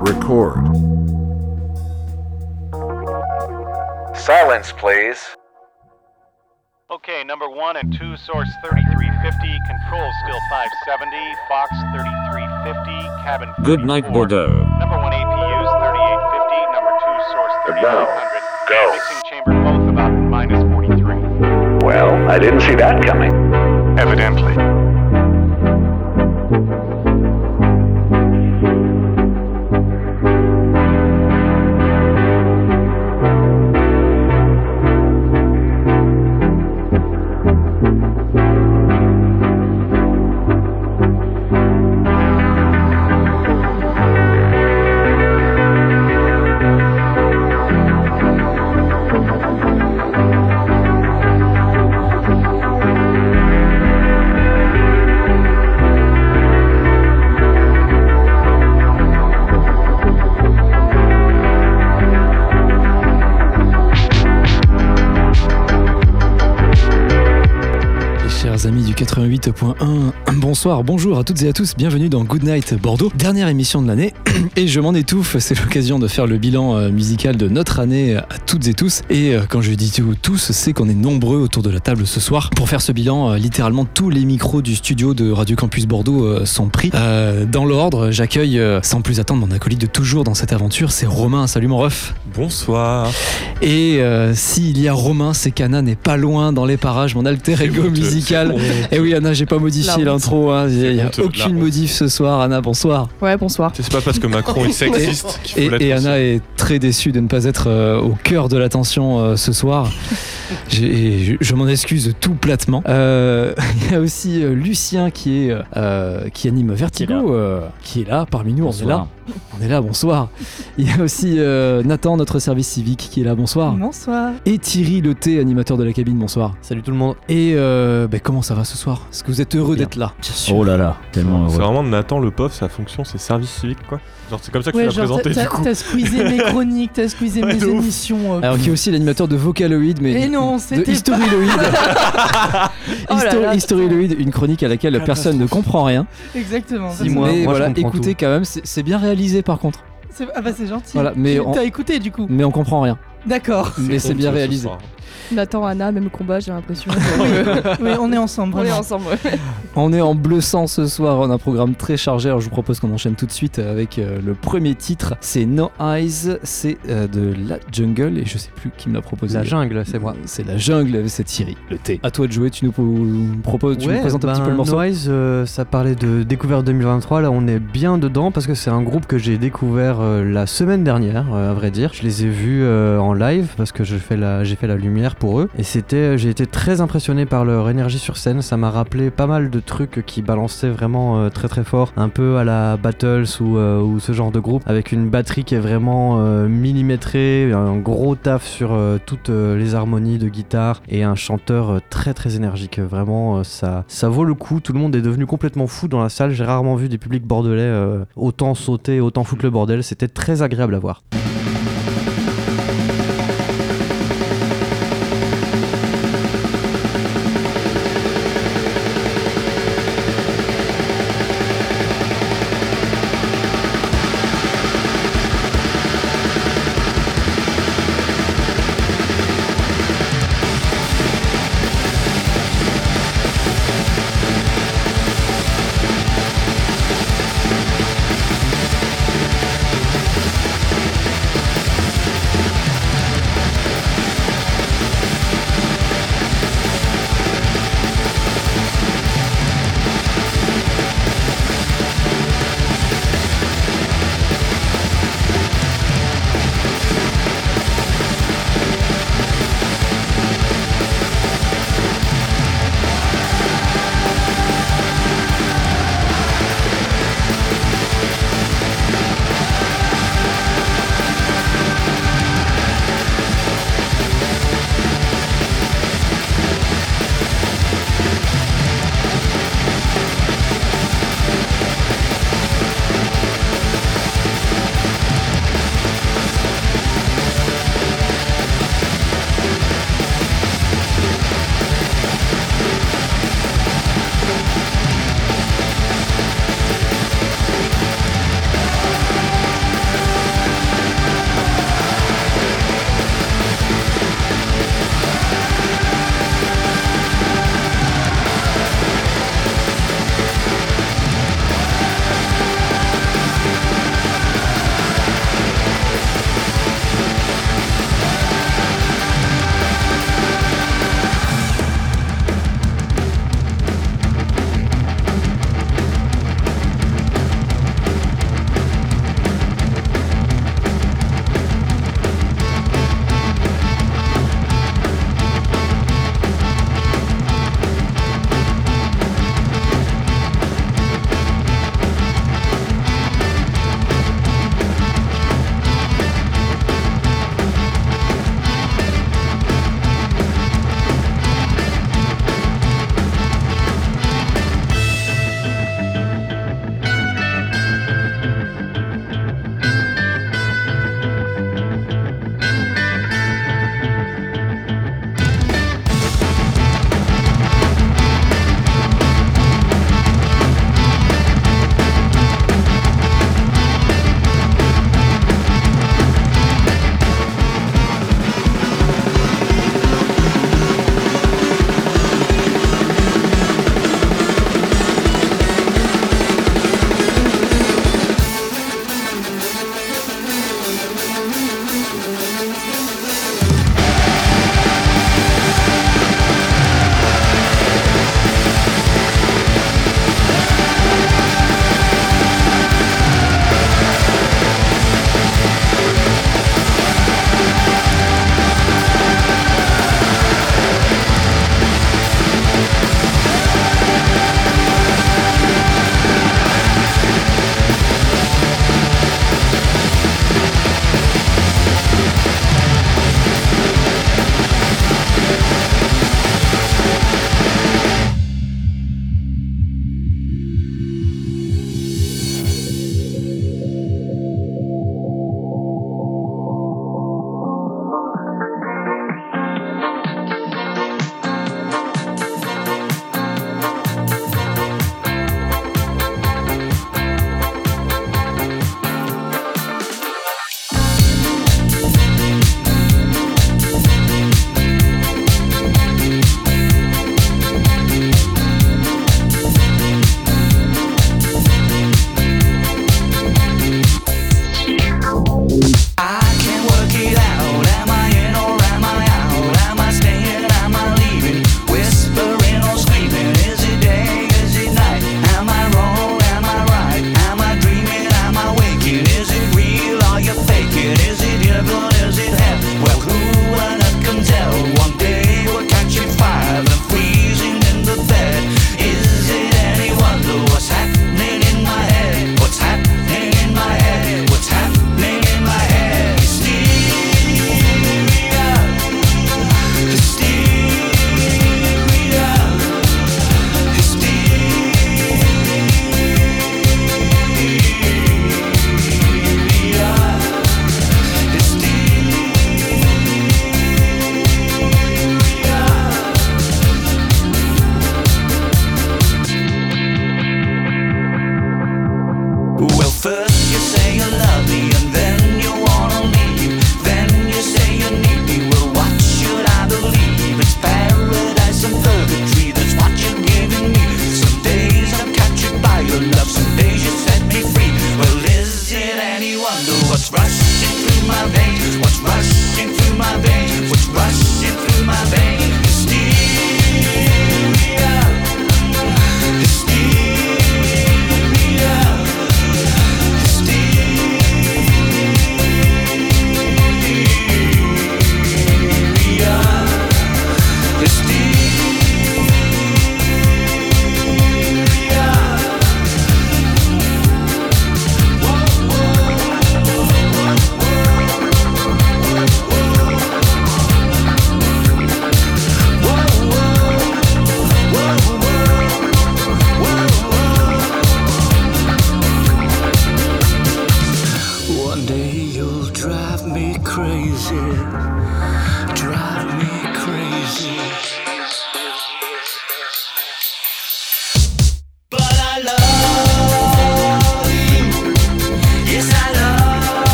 Record. Silence, please. Okay, number one and two, source 3350, control still 570, Fox 3350, cabin. Good night, Bordeaux. Number one APU's 3850, number two, source 3800. Go. Mixing chamber both about minus 43. Well, I didn't see that coming. Evidently. Bonsoir, bonjour à toutes et à tous, bienvenue dans Good Night Bordeaux, dernière émission de l'année, et je m'en étouffe, c'est l'occasion de faire le bilan euh, musical de notre année à toutes et tous, et euh, quand je dis tous, c'est qu'on est nombreux autour de la table ce soir pour faire ce bilan, euh, littéralement tous les micros du studio de Radio Campus Bordeaux euh, sont pris. Euh, dans l'ordre, j'accueille euh, sans plus attendre mon acolyte de toujours dans cette aventure, c'est Romain, salut mon ref Bonsoir. et euh, s'il y a Romain, c'est qu'Anna n'est pas loin dans les parages, mon alter ego musical. Et oui, Anna, j'ai pas modifié l'intro. Hein. Il n'y a honteux, aucune modif ce soir. Anna, bonsoir. Ouais, bonsoir. C'est pas parce que Macron est sexiste qu'il Et, faut. Anna est très déçue de ne pas être euh, au cœur de l'attention euh, ce soir. Je, je m'en excuse tout platement. Euh, Il y a aussi euh, Lucien qui, est, euh, qui anime Vertigo, euh, qui est là parmi nous. On est là. On est là, bonsoir. Il y a aussi euh, Nathan, notre service civique, qui est là, bonsoir. Bonsoir. Et Thierry Le Thé, animateur de la cabine, bonsoir. Salut tout le monde. Et euh, ben, comment ça va ce soir? Est-ce que vous êtes heureux Bien. d'être là? Oh là là, tellement C'est heureux. vraiment Nathan le POF, sa fonction c'est service civique quoi. Genre c'est comme ça que Ouais, tu l'as présenté t'as- du coup. t'as squeezé mes chroniques, t'as squeezé Ouais, mes de ouf. émissions. euh, Alors qui est aussi l'animateur de Vocaloid, mais Et non, de c'était Historyloid. Oh là Histo- là, Historyloid, une chronique à laquelle personne ne comprend rien. Exactement. Si, moi, mais moi, voilà, écoutez quand même, c'est c'est bien réalisé par contre. C'est- Ah bah c'est gentil. Voilà, mais Tu- on- T'as écouté du coup Mais on comprend rien. D'accord. Mais c'est bien réalisé. Nathan, Anna, même combat, j'ai l'impression. Oui, on est ensemble. On est ensemble. ouais. On est en bleu sang ce soir, on a un programme très chargé. Alors je vous propose qu'on enchaîne tout de suite avec euh, le premier titre. C'est No Eyes, c'est euh, de La Jungle et je sais plus qui me l'a proposé. La jungle, c'est moi. C'est La Jungle, c'est Thierry, le T. À toi de jouer, tu nous pro- proposes, tu nous présentes un petit peu le morceau. Noise, euh, ça parlait de découverte 2023. Là, on est bien dedans parce que c'est un groupe que j'ai découvert euh, la semaine dernière, euh, à vrai dire. Je les ai vus euh, en live parce que la, j'ai fait la lumière pour eux. Et c'était, j'ai été très impressionné par leur énergie sur scène. Ça m'a rappelé pas mal de trucs qui balançaient vraiment euh, très très fort, un peu à la Battles ou, euh, ou ce genre de groupe, avec une batterie qui est vraiment euh, millimétrée, un gros taf sur euh, toutes euh, les harmonies de guitare et un chanteur euh, très très énergique. Vraiment, euh, ça, ça vaut le coup. Tout le monde est devenu complètement fou dans la salle. J'ai rarement vu des publics bordelais euh, autant sauter, autant foutre le bordel. C'était très agréable à voir.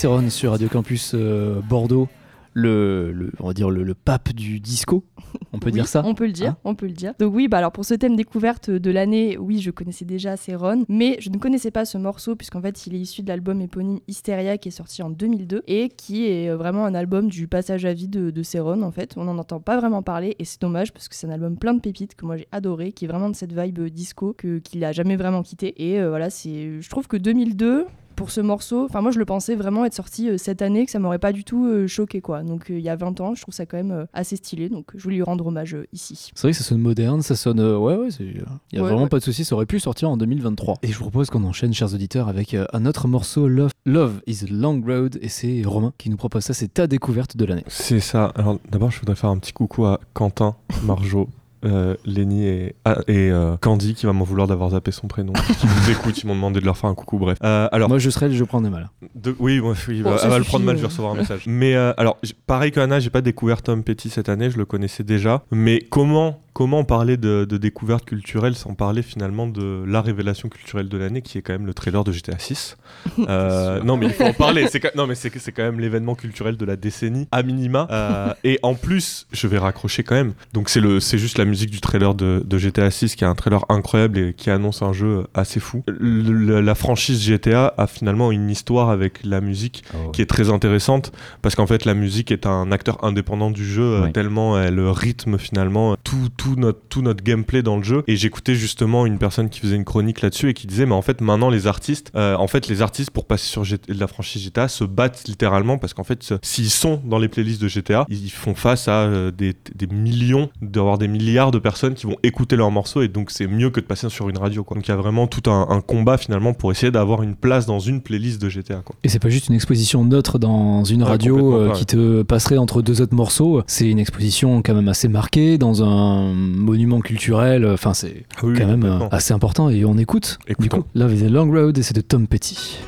Serron sur Radio Campus euh, Bordeaux, le, le- on va dire le, le pape du disco, on peut Oui, dire ça On peut le dire, Hein on peut le dire. Donc oui, bah alors pour ce thème découverte de l'année, oui, je connaissais déjà Céron, mais je ne connaissais pas ce morceau puisqu'en fait, il est issu de l'album éponyme Hysteria qui est sorti en 2002 et qui est euh, vraiment un album du passage à vie de, de Céron en fait. On n'en entend pas vraiment parler et c'est dommage parce que c'est un album plein de pépites que moi j'ai adoré, qui est vraiment de cette vibe euh, disco que qu'il a jamais vraiment quitté. Et euh, voilà, c'est, je trouve que 2002 pour ce morceau, enfin moi je le pensais vraiment être sorti euh, cette année, que ça m'aurait pas du tout euh, choqué quoi. Donc euh, il y a 20 ans, je trouve ça quand même euh, assez stylé, donc je voulais lui rendre hommage euh, ici. C'est vrai que ça sonne moderne, ça sonne. euh, ouais, ouais, il y a Ouais, vraiment ouais. pas de souci, ça aurait pu sortir en 2023. Et je vous propose qu'on enchaîne, chers auditeurs, avec euh, un autre morceau, Love, Love is a Long Road, et c'est Romain qui nous propose ça, c'est ta découverte de l'année. C'est ça. Alors d'abord, je voudrais faire un petit coucou à Quentin, Marjo, euh, Lenny et, ah, et euh, Candy qui va m'en vouloir d'avoir zappé son prénom. Qui nous écoutent, ils m'ont demandé de leur faire un coucou. Bref. Euh, alors, Moi je serais, je prends des mal. de- oui, moi, oui, Bon, bah, ça elle va le prendre mal, euh. je vais recevoir un message. Mais euh, alors, pareil qu'Anna, j'ai pas découvert Tom Petty cette année, je le connaissais déjà. Mais comment Comment parler de, de découverte culturelle sans parler finalement de la révélation culturelle de l'année qui est quand même le trailer de GTA 6 Euh, Non mais il faut en parler, c'est quand- non mais c'est c'est quand même l'événement culturel de la décennie à minima. Euh, et en plus je vais raccrocher quand même. Donc c'est le c'est juste la musique du trailer de, de GTA 6 qui est un trailer incroyable et qui annonce un jeu assez fou. Le- le- la franchise GTA a finalement une histoire avec la musique qui est très intéressante parce qu'en fait la musique est un acteur indépendant du jeu Oui. tellement elle rythme finalement tout, tout, notre, tout notre gameplay dans le jeu et j'écoutais justement une personne qui faisait une chronique là-dessus et qui disait mais en fait maintenant les artistes euh, en fait les artistes pour passer sur la franchise GTA se battent littéralement parce qu'en fait s'ils sont dans les playlists de GTA ils font face à euh, des, des millions d'avoir des milliards de personnes qui vont écouter leurs morceaux et donc c'est mieux que de passer sur une radio quoi. donc il y a vraiment tout un, un combat finalement pour essayer d'avoir une place dans une playlist de GTA quoi. Et c'est pas juste une exposition neutre dans une radio euh, qui te passerait entre deux autres morceaux. C'est une exposition quand même assez marquée dans un monument culturel. Enfin, c'est Oui, quand même euh, assez important. Et on écoute. Du Écoutons. coup, Love is a Long Road et c'est de Tom Petty.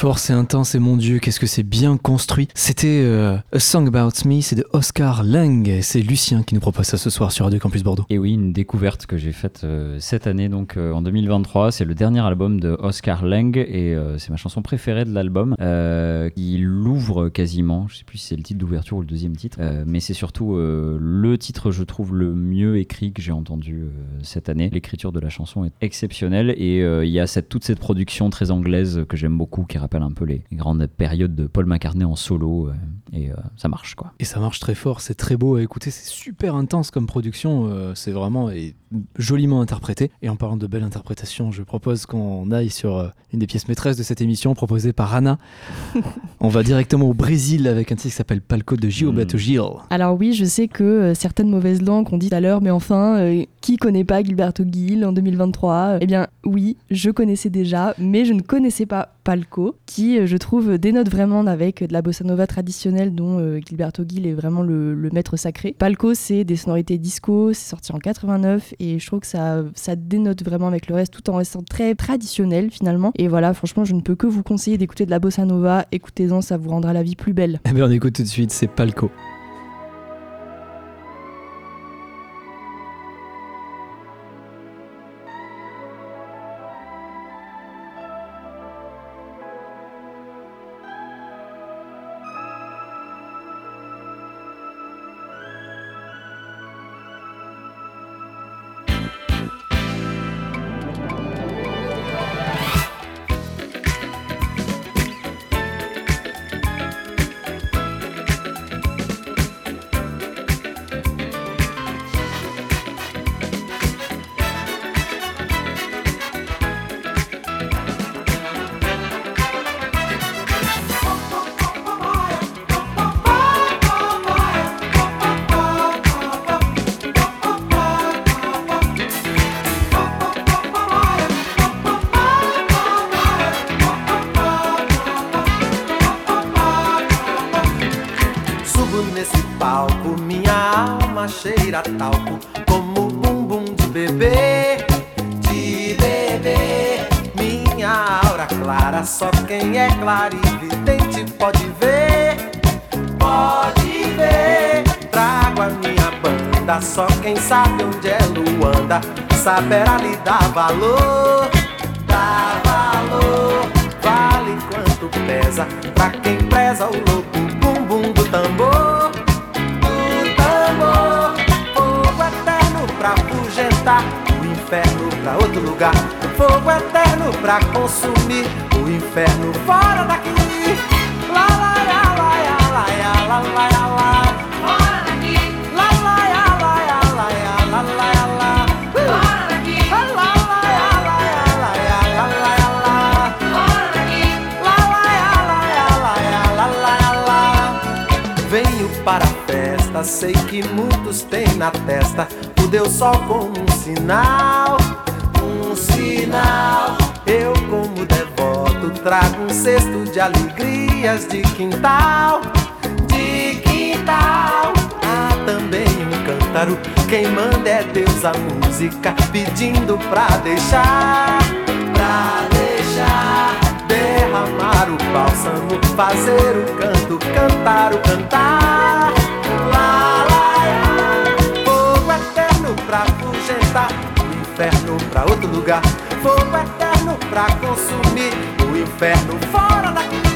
Fort, c'est intense et mon dieu, qu'est-ce que c'est bien construit. C'était euh, A Song About Me, c'est de Oscar Lang. C'est Lucien qui nous propose ça ce soir sur Radio Campus Bordeaux. Et oui, une découverte que j'ai faite euh, cette année, donc euh, en 2023. C'est le dernier album de Oscar Lang et euh, c'est ma chanson préférée de l'album. Il l'ouvre quasiment. Je sais plus si c'est le titre d'ouverture ou le deuxième titre, mais c'est surtout le titre, je trouve, le mieux écrit que j'ai entendu cette année. L'écriture de la chanson est exceptionnelle et il y a cette, toute cette production très anglaise que j'aime beaucoup qui rappelle un peu les, grandes périodes de Paul McCartney en solo euh, et euh, ça marche quoi. Et ça marche très fort, c'est très beau à écouter, c'est super intense comme production, euh, c'est vraiment et joliment interprété. Et en parlant de belle interprétation, je propose qu'on aille sur euh, une des pièces maîtresses de cette émission proposée par Anna. On va directement au Brésil avec un titre qui s'appelle Palco de Gilberto Mm. Gil. Alors oui, je sais que euh, certaines mauvaises langues ont dit tout à l'heure, mais enfin, euh, qui connaît pas Gilberto Gil en 2023 Eh bien oui, je connaissais déjà, mais je ne connaissais pas Palco, qui euh, je trouve dénote vraiment avec de la bossa nova traditionnelle dont euh, Gilberto Gil est vraiment le, maître sacré. Palco, c'est des sonorités disco, c'est sorti en 89 et je trouve que ça, ça dénote vraiment avec le reste tout en restant très traditionnel finalement. Et voilà, franchement, je ne peux que vous conseiller d'écouter de la bossa nova, écoutez-en, ça vous rendra la vie plus belle. Eh bien on écoute tout de suite, c'est. Palco consumir o inferno fora daqui. Lá, lá, lá, lá, lá, lá, lá, lá, lá, lá. Fora daqui. Lá, lá, lá, lá, lá, lá, lá, lá, lá. Fora daqui. Lá, lá, lá, lá, lá, lá, lá, lá. Fora daqui. Lá, lá, lá, lá, lá, lá, lá. Venho para a festa, sei que muitos têm na testa o Deus Sol como um sinal, um sinal. Eu, como devoto, trago um cesto de alegrias de quintal, de quintal. Há também um cântaro, quem manda é Deus a música, pedindo pra deixar, pra deixar derramar o bálsamo, fazer o canto, cantar o cantar. Lá, lá, lá. Fogo eterno pra afugentar o inferno pra outro lugar. Fogo eterno pra consumir o inferno fora daqui.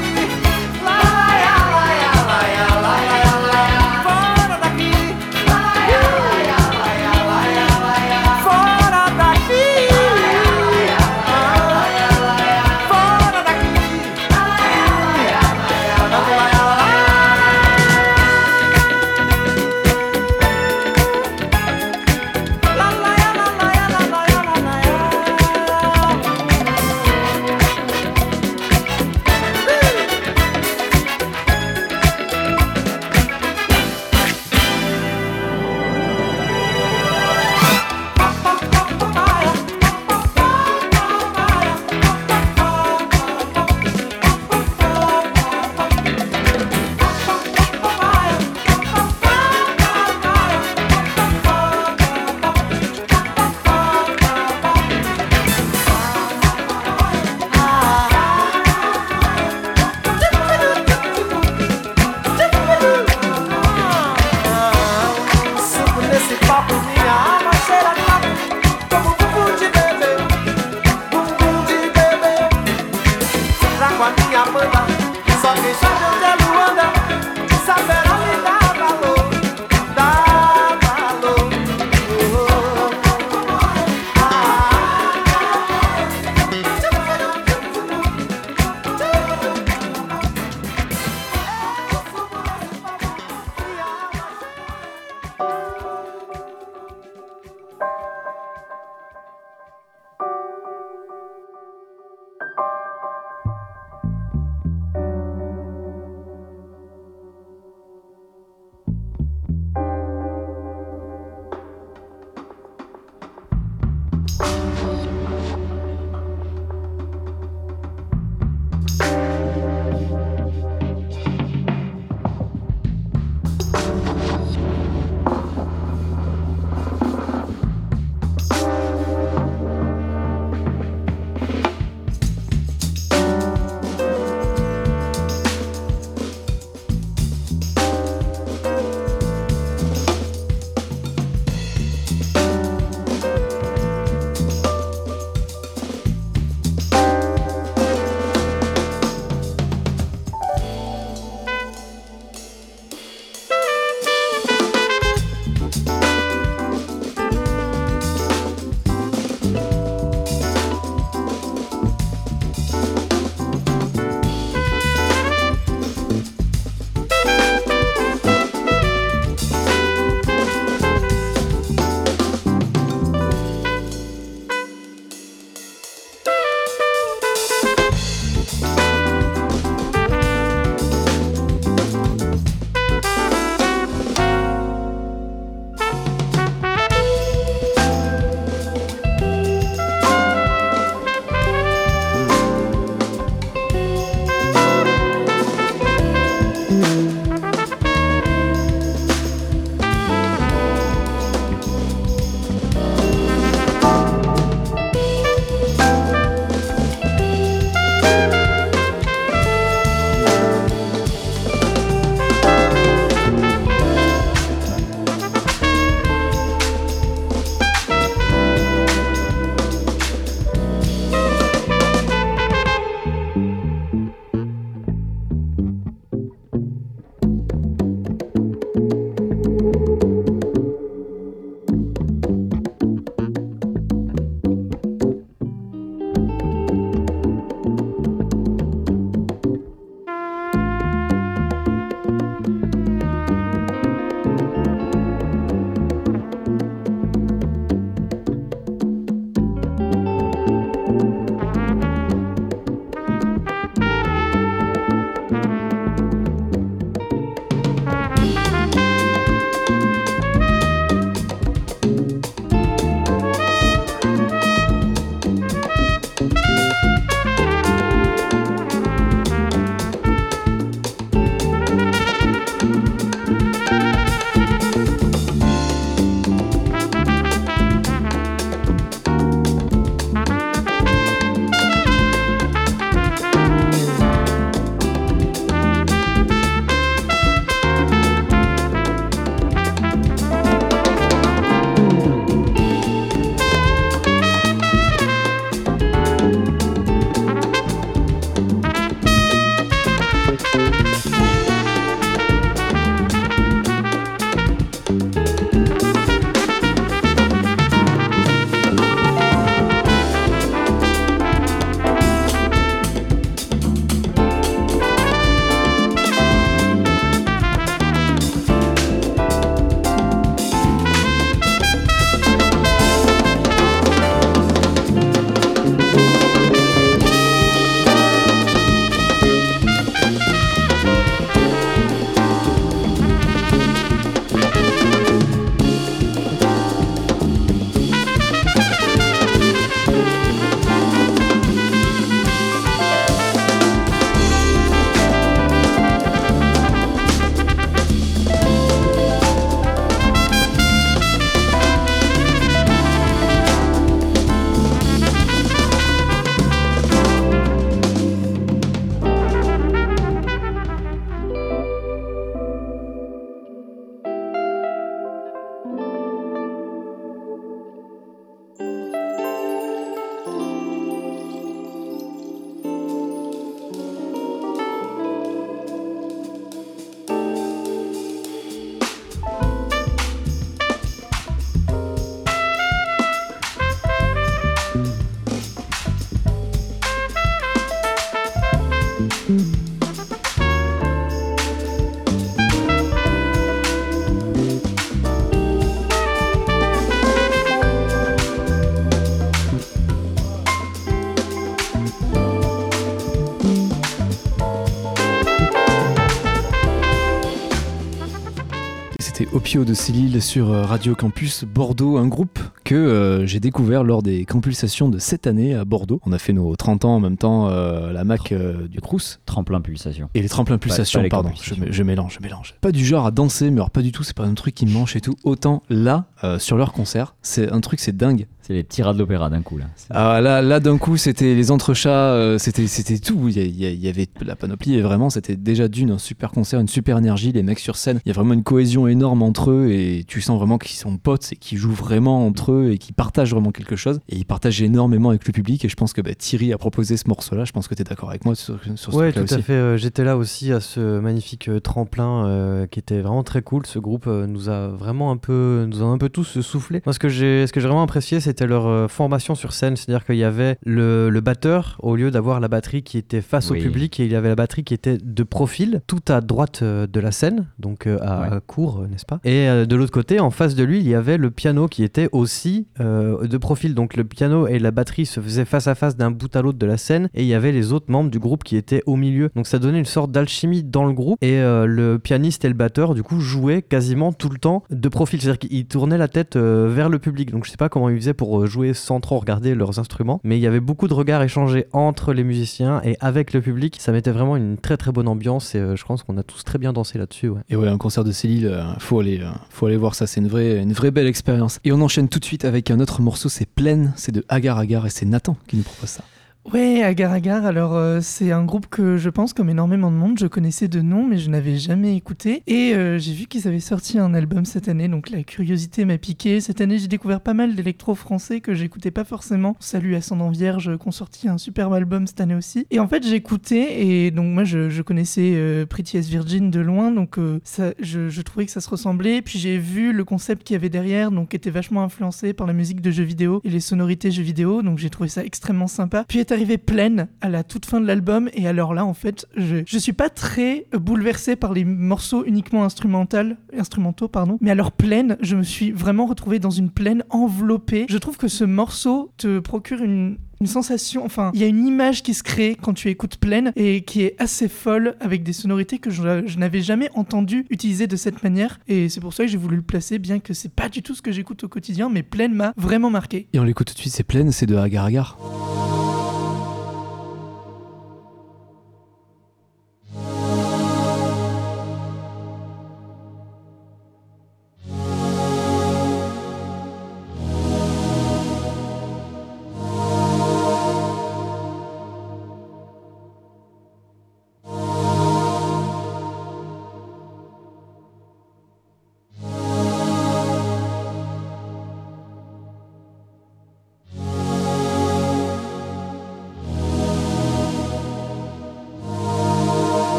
Opio de Célile sur euh, Radio Campus Bordeaux, un groupe que euh, j'ai découvert lors des compulsations de cette année à Bordeaux. On a fait nos 30 ans en même temps euh, la Mac euh, du Crous. Tremplin pulsation. Et les tremplins pulsations, pas les pardon, je, mélange, je mélange. Pas du genre à danser, mais alors pas du tout, c'est pas un truc qui me manche et tout. Autant là, sur leur concert, c'est un truc, c'est dingue. C'est les petits rats de l'opéra d'un coup là. C'est- Ah, là, là d'un coup, c'était les entrechats, euh, c'était, c'était tout. Il y, y y avait la panoplie et vraiment, c'était déjà d'une un super concert, une super énergie. Les mecs sur scène, il y a vraiment une cohésion énorme entre eux et tu sens vraiment qu'ils sont potes et qu'ils jouent vraiment entre eux et qu'ils partagent vraiment quelque chose. Et ils partagent énormément avec le public. Et je pense que bah, Thierry a proposé ce morceau-là. Je pense que tu es d'accord avec moi sur, sur ce Ouais, truc-là tout à fait. euh, J'étais là aussi à ce magnifique euh, tremplin euh, qui était vraiment très cool. Ce groupe nous a vraiment un peu, nous a un peu tous soufflé. Moi, ce que j'ai, ce que j'ai vraiment apprécié, c'était leur euh, formation sur scène. C'est-à-dire qu'il y avait le, le batteur au lieu d'avoir la batterie qui était face Oui. au public, et il y avait la batterie qui était de profil, tout à droite euh, de la scène, donc euh, à, Ouais. court, n'est-ce pas? Et de l'autre côté, en face de lui, il y avait le piano qui était aussi euh, de profil. Donc le piano et la batterie se faisaient face à face d'un bout à l'autre de la scène, et il y avait les autres membres du groupe qui étaient au milieu. Donc ça donnait une sorte d'alchimie dans le groupe, et euh, le pianiste et le batteur, du coup, jouaient quasiment tout le temps de profil. C'est-à-dire qu'ils tournaient la tête euh, vers le public. Donc je sais pas comment ils faisaient pour euh, jouer sans trop regarder leurs instruments, mais il y avait beaucoup de regards échangés entre les musiciens et avec le public. Ça mettait vraiment une très très bonne ambiance, et euh, je pense qu'on a tous très bien dansé là-dessus. Et ouais, un concert de Célile, euh, faut aller, faut aller voir ça. C'est une vraie, une vraie belle expérience. Et on enchaîne tout de suite avec un autre morceau. C'est Pleine. C'est de Agar Agar et c'est Nathan qui nous propose ça. Ouais, Agar Agar, alors euh, c'est un groupe que je pense, comme énormément de monde, je connaissais de nom, mais je n'avais jamais écouté. Et euh, j'ai vu qu'ils avaient sorti un album cette année, donc la curiosité m'a piqué. Cette année, j'ai découvert pas mal d'électro français que j'écoutais pas forcément. Salut Ascendant Vierge, qui ont sorti un superbe album cette année aussi. Et en fait, écouté, et donc moi, je, je connaissais euh, Pretty as Virgin de loin, donc euh, ça, je, je trouvais que ça se ressemblait. Puis j'ai vu le concept qu'il y avait derrière, donc était vachement influencé par la musique de jeux vidéo et les sonorités jeux vidéo, donc j'ai trouvé ça extrêmement sympa. Puis arrivée pleine à la toute fin de l'album, et alors là, en fait, je, je suis pas très bouleversé par les morceaux uniquement instrumentaux, pardon, mais alors pleine, je me suis vraiment retrouvé dans une plaine enveloppée. Je trouve que ce morceau te procure une, une sensation, enfin, il y a une image qui se crée quand tu écoutes pleine et qui est assez folle avec des sonorités que je, je n'avais jamais entendu utiliser de cette manière. Et c'est pour ça que j'ai voulu le placer, bien que c'est pas du tout ce que j'écoute au quotidien, mais pleine m'a vraiment marqué. Et on l'écoute tout de suite. C'est Pleine. C'est de Agar Agar.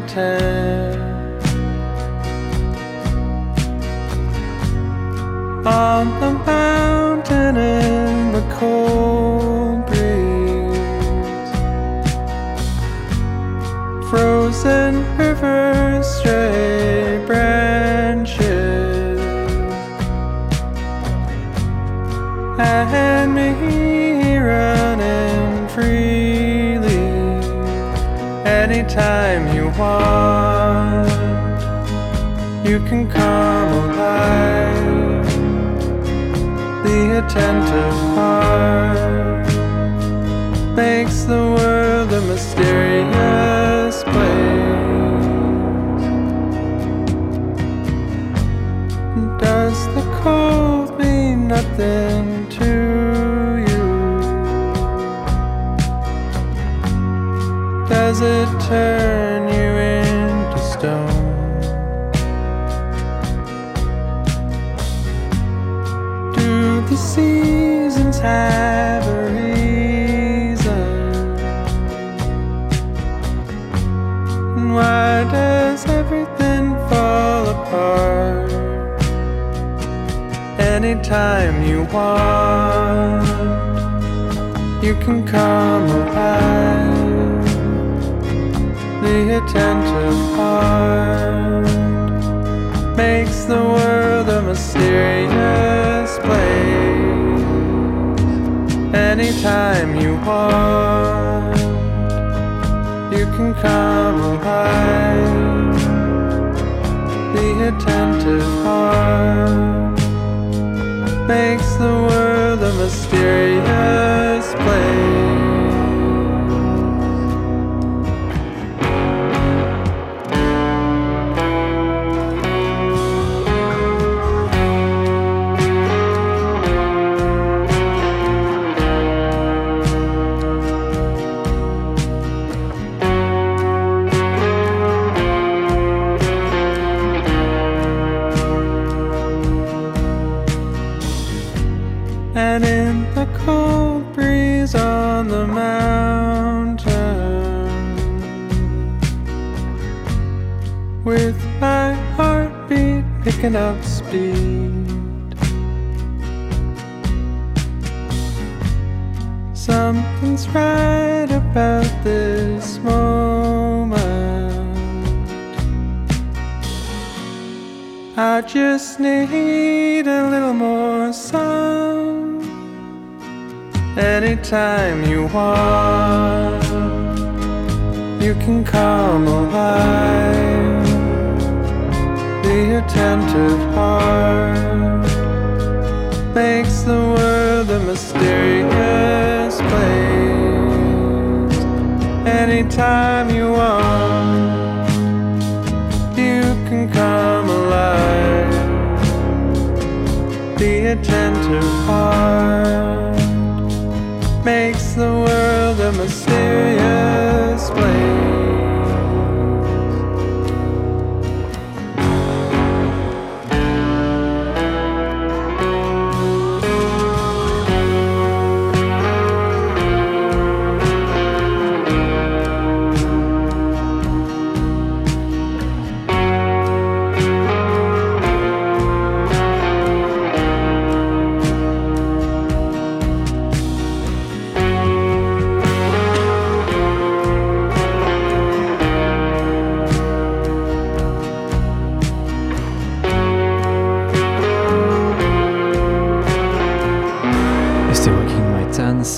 my time. Mean nothing to Anytime you want, you can come alive. The attentive heart makes the world a mysterious place. Anytime you want, you can come alive. The attentive heart makes the world a mysterious place. Picking speed. Something's right about this moment. I just need a little more sun. Anytime you want, you can come alive. The attentive heart makes the world a mysterious place. Anytime you want, you can come alive. The attentive heart makes the world a mysterious place.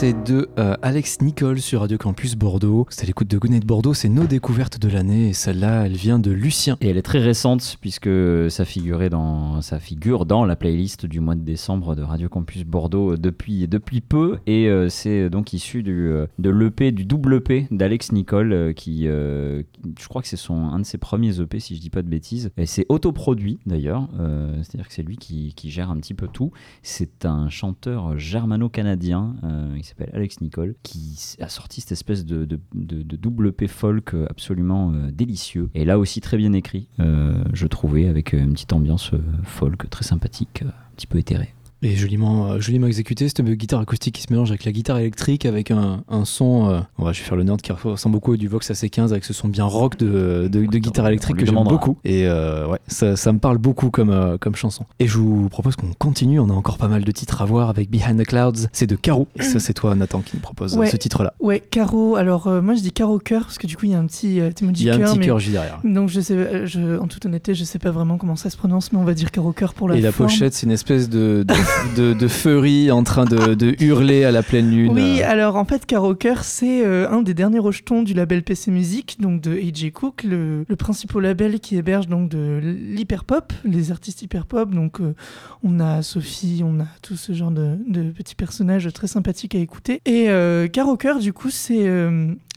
C'est de euh, Alex Nicole sur Radio Campus Bordeaux. C'était l'écoute de Goodnight Bordeaux, c'est nos découvertes de l'année et celle-là, elle vient de Lucien. Et elle est très récente puisque ça figurait dans, figure dans la playlist du mois de décembre de Radio Campus Bordeaux depuis, depuis peu. Et euh, c'est donc issu du, euh, de l'EP, du double EP d'Alex Nicole euh, qui, euh, je crois que c'est son, un de ses premiers EP si je dis pas de bêtises. Et c'est autoproduit d'ailleurs, euh, c'est-à-dire que c'est lui qui, gère un petit peu tout. C'est un chanteur germano-canadien, euh, s'appelle Alex Nicole, qui a sorti cette espèce de, double P folk euh, absolument euh, délicieux. Et là aussi très bien écrit, euh, je trouvais, avec une petite ambiance folk très sympathique, un petit peu éthérée. Et joliment, euh, joliment exécuté, cette guitare acoustique qui se mélange avec la guitare électrique, avec un, un son, euh, on va je vais faire le nerd qui ressemble beaucoup du Vox AC15 avec ce son bien rock de, de, de guitare électrique que j'aime beaucoup. Et euh, ouais, ça, ça me parle beaucoup comme, euh, comme chanson. Et je vous propose qu'on continue, on a encore pas mal de titres à voir avec Behind the Clouds, c'est de Caro. Et ça c'est toi Nathan qui me propose Ouais. ce titre-là. Ouais, Caro. Alors, euh, moi, je dis Caro cœur parce que du coup, il y a un petit euh, Il y a un petit cœur J derrière. Donc, je sais, je, en toute honnêteté, je sais pas vraiment comment ça se prononce, mais on va dire Caro cœur pour la Et la pochette, c'est une espèce de, de, de, de furie en train de, hurler à la pleine lune. Oui, alors en fait, Caro Cœur, c'est euh, un des derniers rejetons du label PC Music, donc de AJ Cook, le, principal label qui héberge donc de l'hyperpop, les artistes hyperpop. Donc euh, on a Sophie, on a tout ce genre de, petits personnages très sympathiques à écouter. Et euh, Caro Cœur, du coup, c'est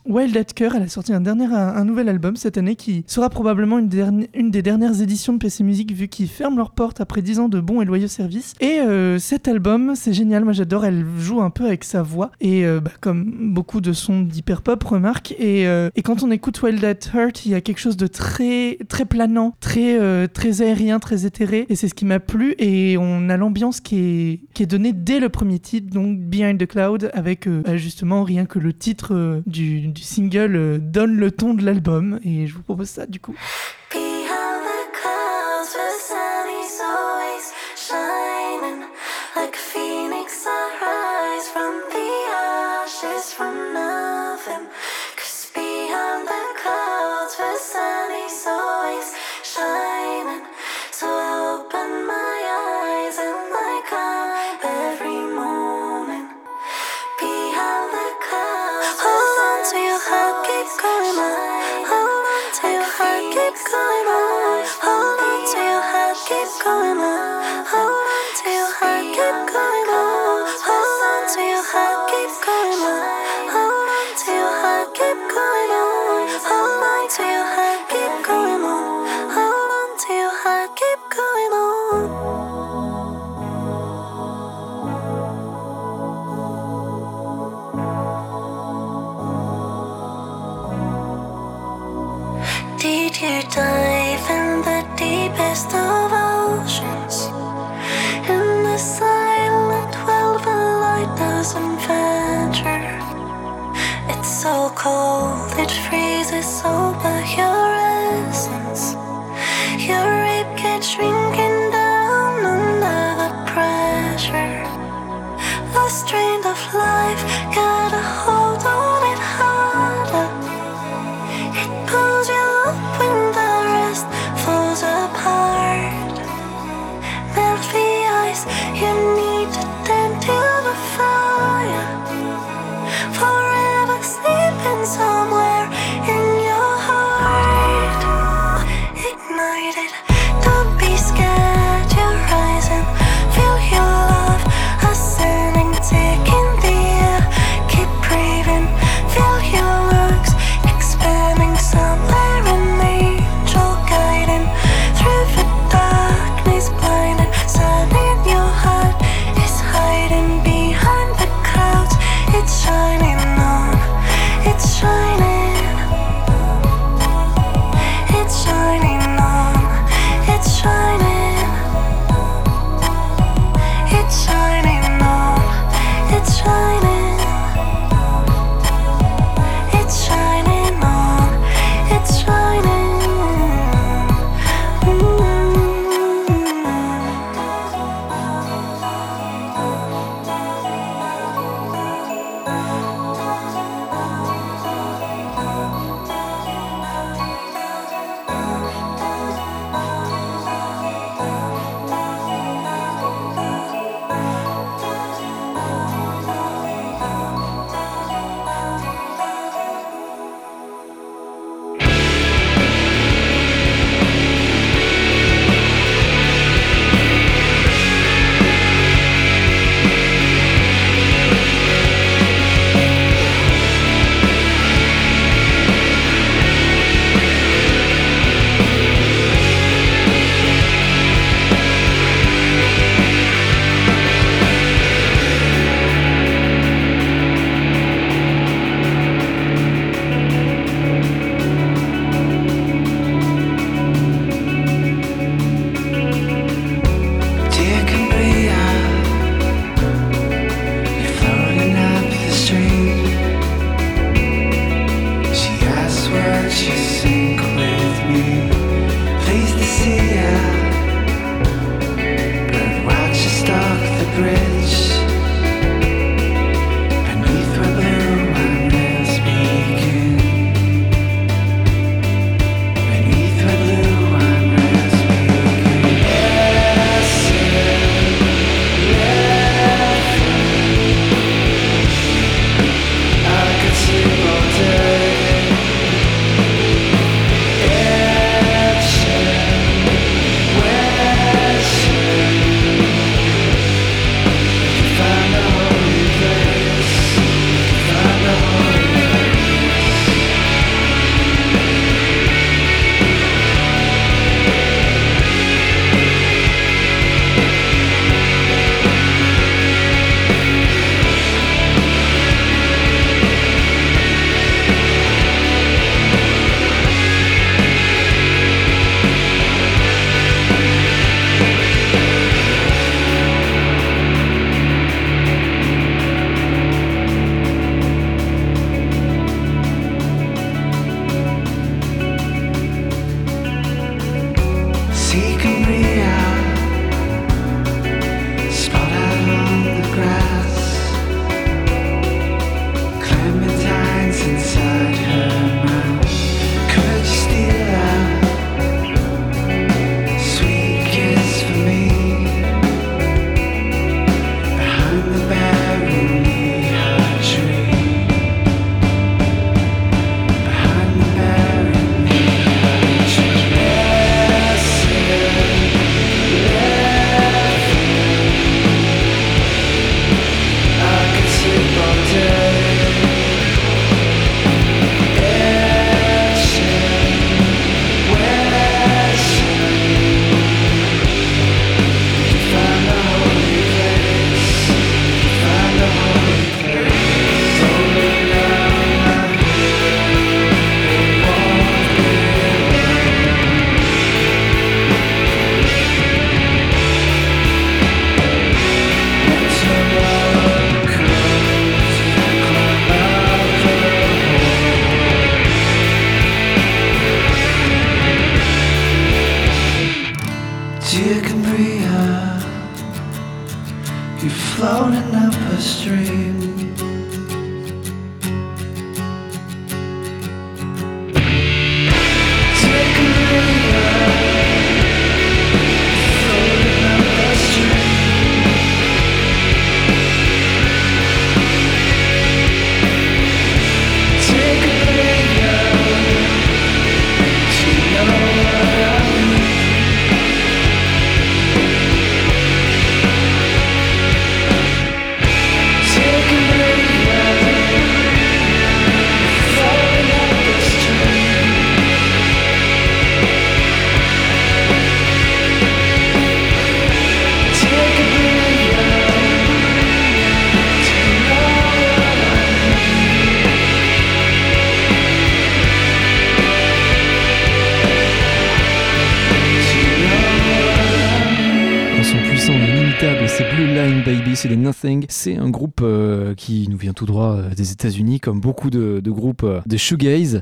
Wild at Cœur. Elle a sorti un, dernier, un, nouvel album cette année qui sera probablement une, des dernières éditions de PC Music vu qu'ils ferment leurs portes après 10 ans de bons et loyaux services. Et euh, cet album, c'est génial. Moi, j'adore. Elle joue un peu avec sa voix. Et euh, bah, comme beaucoup de sons d'hyperpop, remarque. Et, euh, et quand on écoute Wild at Heart, il y a quelque chose de très, très planant, très, très aérien, très éthéré. Et c'est ce qui m'a plu. Et on a l'ambiance qui est, qui est donnée dès le premier titre, donc Behind the Cloud, avec bah, justement rien que le titre du, du single euh, donne le ton de l'album. Et je vous propose ça du coup. Behind the Hold on to your heart, keep going on. Hold on to your heart, keep going on. Hold on to your heart, keep going on. Des États-Unis, comme beaucoup de, de groupes euh, de shoegaze.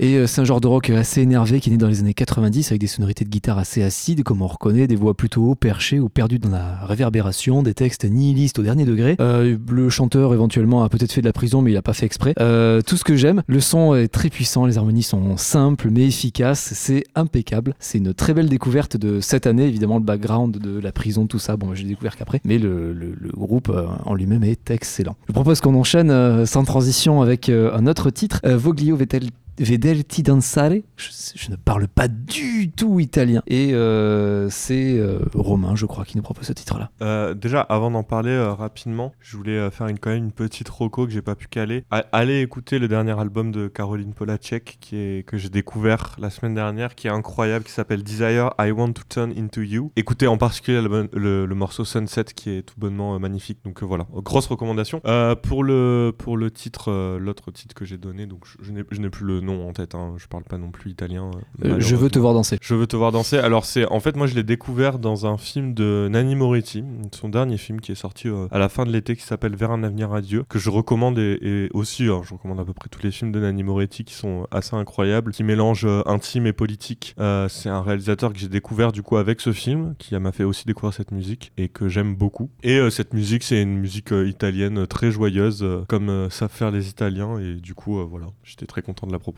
Et euh, c'est un genre de rock assez énervé qui est né dans les années 90 avec des sonorités de guitare assez acides, comme on reconnaît, des voix plutôt haut perchées ou perdues dans la réverbération, des textes nihilistes au dernier degré. Euh, le chanteur éventuellement a peut-être fait de la prison, mais il a pas fait exprès. Euh, tout ce que j'aime, le son est très puissant, les harmonies sont simples mais efficaces, c'est impeccable. C'est une très belle découverte de cette année, évidemment le background de la prison, tout ça, bon, j'ai découvert qu'après, mais le, groupe en lui-même est excellent. Je propose qu'on enchaîne sans transition avec un autre titre, Voglio Vetel Vederti danzare, je, ne parle pas du tout italien. Et euh, c'est euh, Romain, je crois, qui nous propose ce titre-là. Euh, déjà, avant d'en parler rapidement, je voulais faire une, quand même une petite roco que j'ai pas pu caler. Allez écouter le dernier album de Caroline Polacek qui est, que j'ai découvert la semaine dernière, qui est incroyable, qui s'appelle Desire, I Want to Turn Into You. Écoutez en particulier le, morceau Sunset qui est tout bonnement magnifique. Donc voilà, grosse recommandation. Pour, le, pour le titre, l'autre titre que j'ai donné, donc je, je n'ai plus le nom en tête, hein, je parle pas non plus italien. euh, Euh, je veux te voir danser. je veux te voir danser. Alors c'est en fait moi je l'ai découvert dans un film de Nanni Moretti, son dernier film qui est sorti euh, à la fin de l'été qui s'appelle Vers un avenir radieux que je recommande et, et aussi hein, je recommande à peu près tous les films de Nanni Moretti qui sont assez incroyables, qui mélangent intime et politique. Euh, c'est un réalisateur que j'ai découvert du coup avec ce film qui m'a fait aussi découvrir cette musique et que j'aime beaucoup. Et euh, cette musique c'est une musique euh, italienne très joyeuse comme savent faire les Italiens et du coup voilà j'étais très content de la proposer.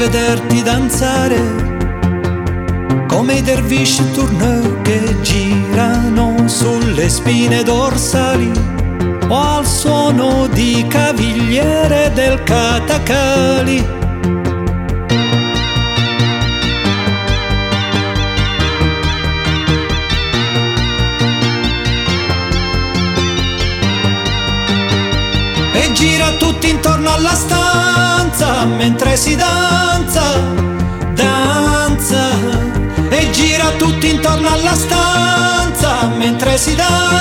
Vederti danzare come i dervish tourneur che girano sulle spine dorsali o al suono di cavigliere del catacali. E gira tutti intorno alla stanza mentre si danza, danza. E gira tutti intorno alla stanza mentre si danza.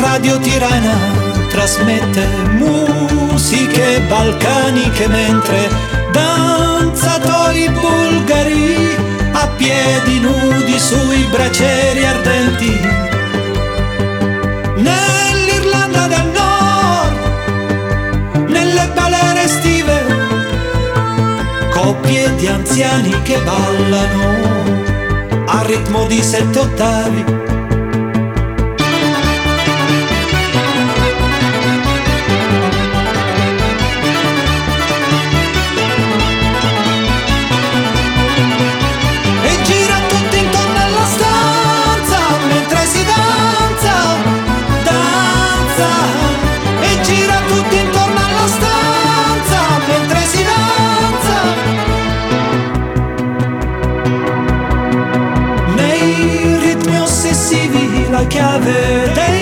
Radio Tirana trasmette musiche balcaniche mentre danzatori bulgari a piedi nudi sui bracieri ardenti. Nell'Irlanda del Nord, nelle balere estive, coppie di anziani che ballano a ritmo di sette ottavi. si vit la cave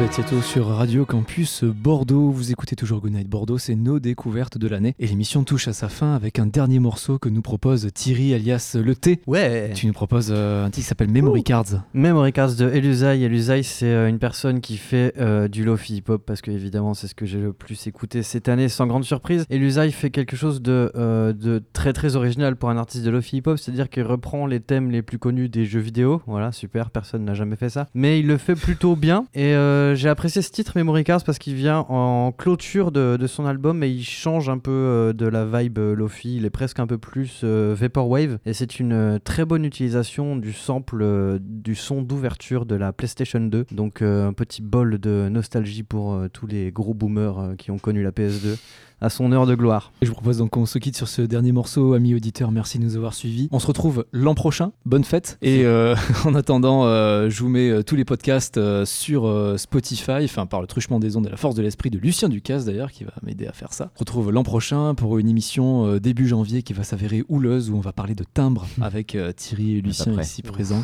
Battiato sur Radio Campus Bordeaux. Vous écoutez toujours Goodnight Bordeaux, c'est nos découvertes de l'année. Et l'émission touche à sa fin avec un dernier morceau que nous propose Thierry alias Le T. Ouais. Tu nous proposes euh, un titre qui s'appelle Memory Cards. Memory Cards de Elusai. Elusai, c'est euh, une personne qui fait euh, du lofi hip-hop parce que évidemment c'est ce que j'ai le plus écouté cette année, sans grande surprise. Elusai fait quelque chose de, euh, de très très original pour un artiste de lofi hip-hop, c'est-à-dire qu'il reprend les thèmes les plus connus des jeux vidéo. Voilà, super, personne n'a jamais fait ça. Mais il le fait plutôt bien. Et euh, j'ai apprécié ce titre Memory Cards parce qu'il vient en clôture de, son album et il change un peu euh, de la vibe euh, lofi. Il est presque un peu plus euh, vaporwave et c'est une euh, très bonne utilisation du sample euh, du son d'ouverture de la PlayStation 2. Donc euh, un petit bol de nostalgie pour euh, tous les gros boomers euh, qui ont connu la PS2 à son heure de gloire. Et je vous propose donc qu'on se quitte sur ce dernier morceau, amis auditeurs. Merci de nous avoir suivis. On se retrouve l'an prochain. Bonne fête. Et euh, en attendant, euh, je vous mets euh, tous les podcasts euh, sur euh, Spotify, enfin par le truchement des ondes et la force de l'esprit de Lucien Ducasse d'ailleurs, qui va m'aider à faire ça. On se retrouve l'an prochain pour une émission euh, début janvier qui va s'avérer houleuse où on va parler de timbre avec euh, Thierry et Lucien ici présents.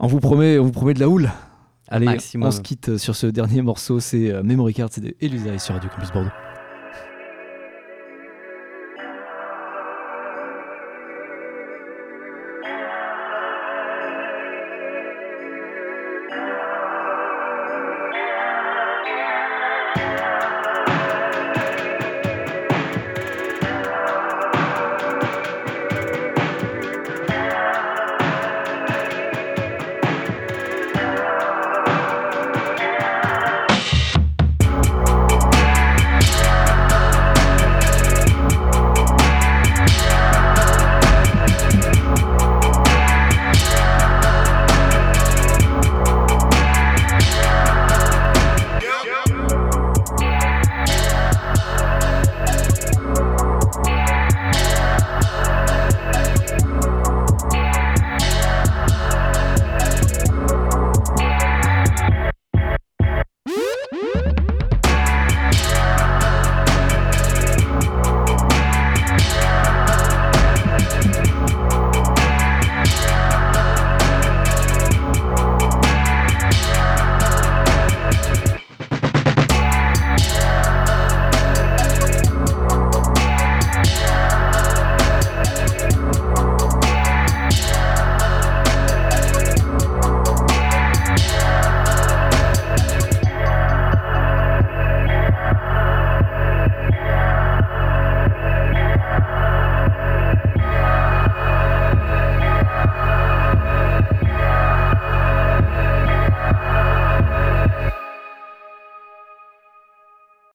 On vous promet, on vous promet de la houle. Allez, maximum. on se quitte sur ce dernier morceau, c'est Memory Card, c'est de Elusai sur Radio Campus Bordeaux.